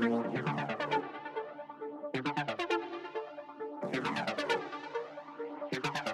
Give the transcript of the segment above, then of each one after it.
Thank you.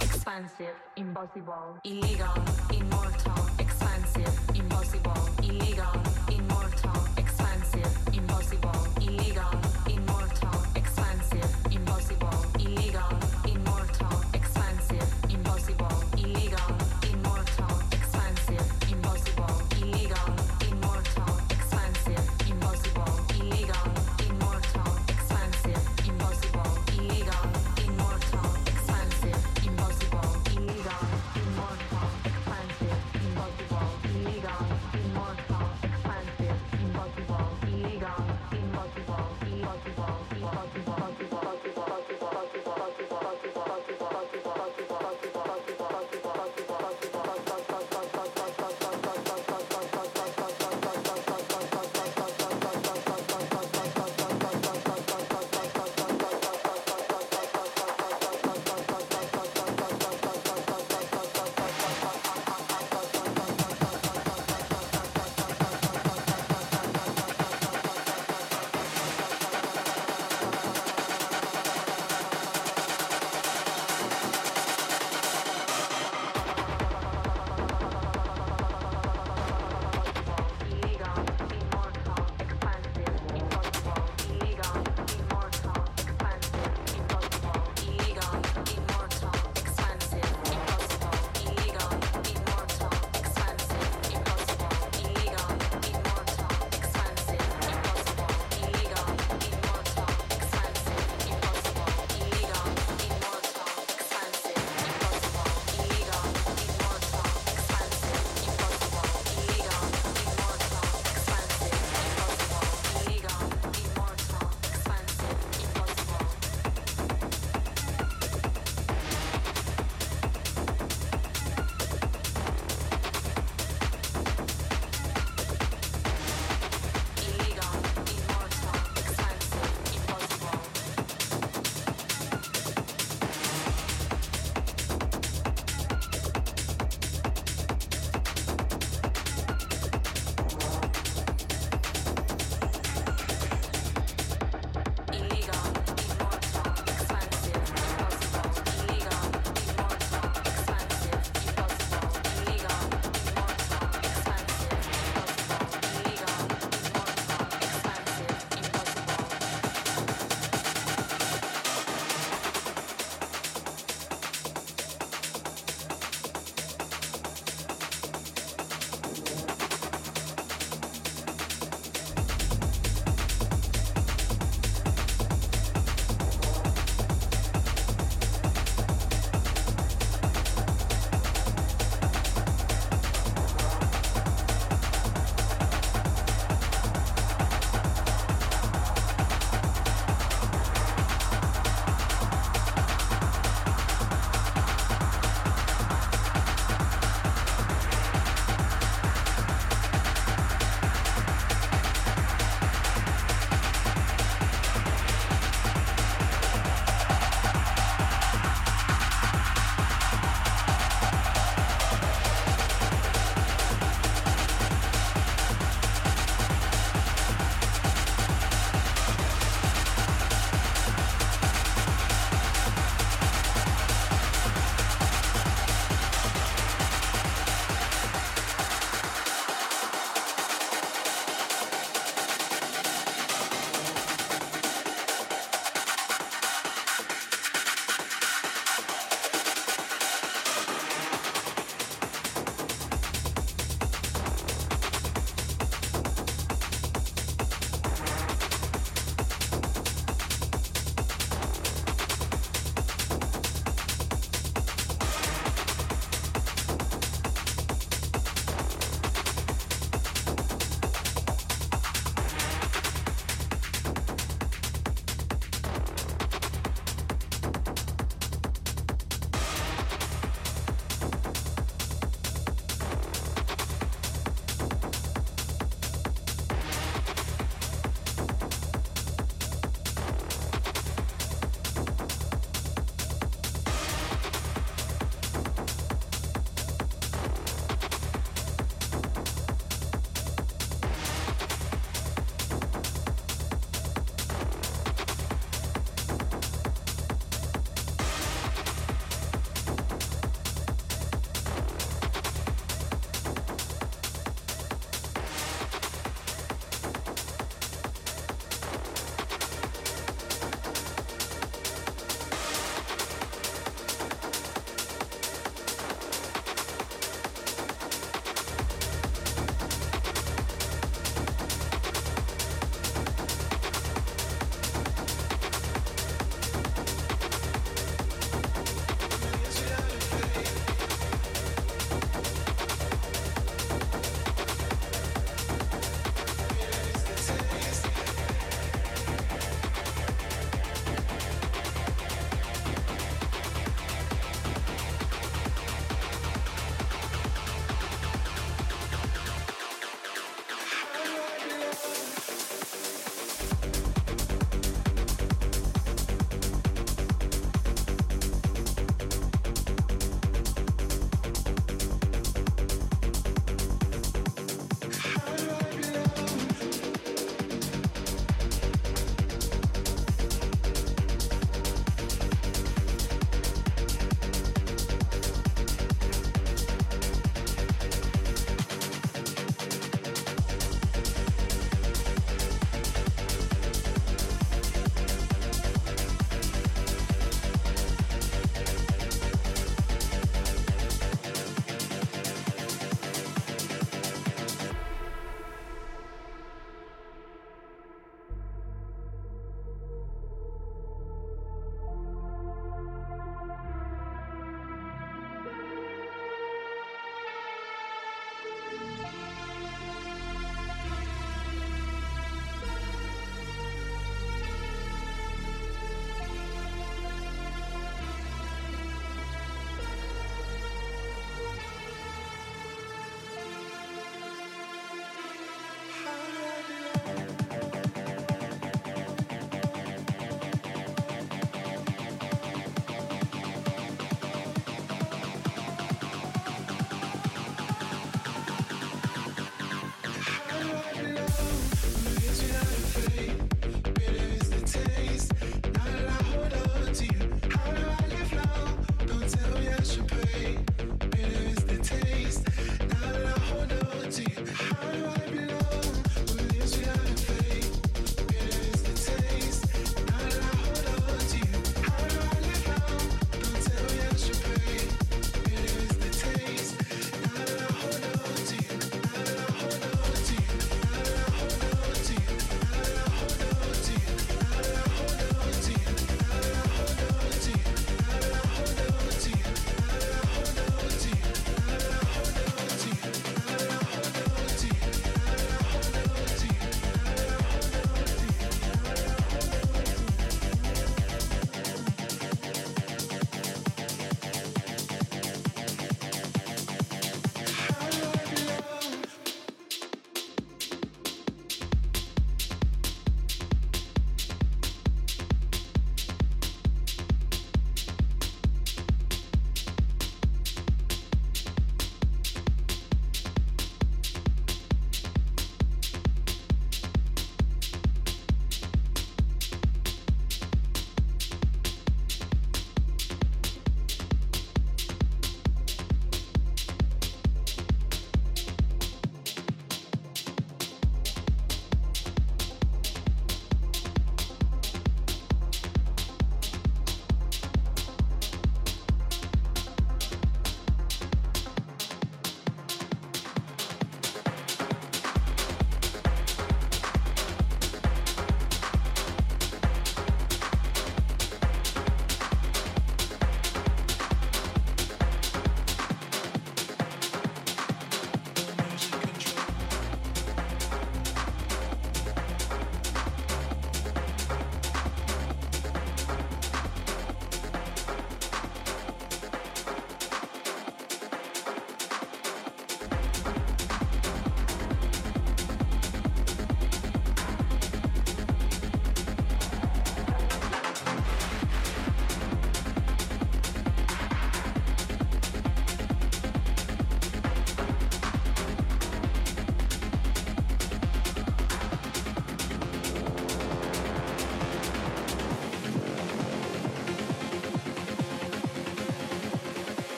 Expensive, impossible.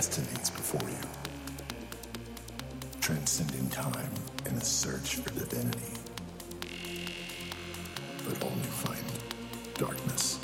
destinies before you, transcending time in a search for divinity. But only find darkness.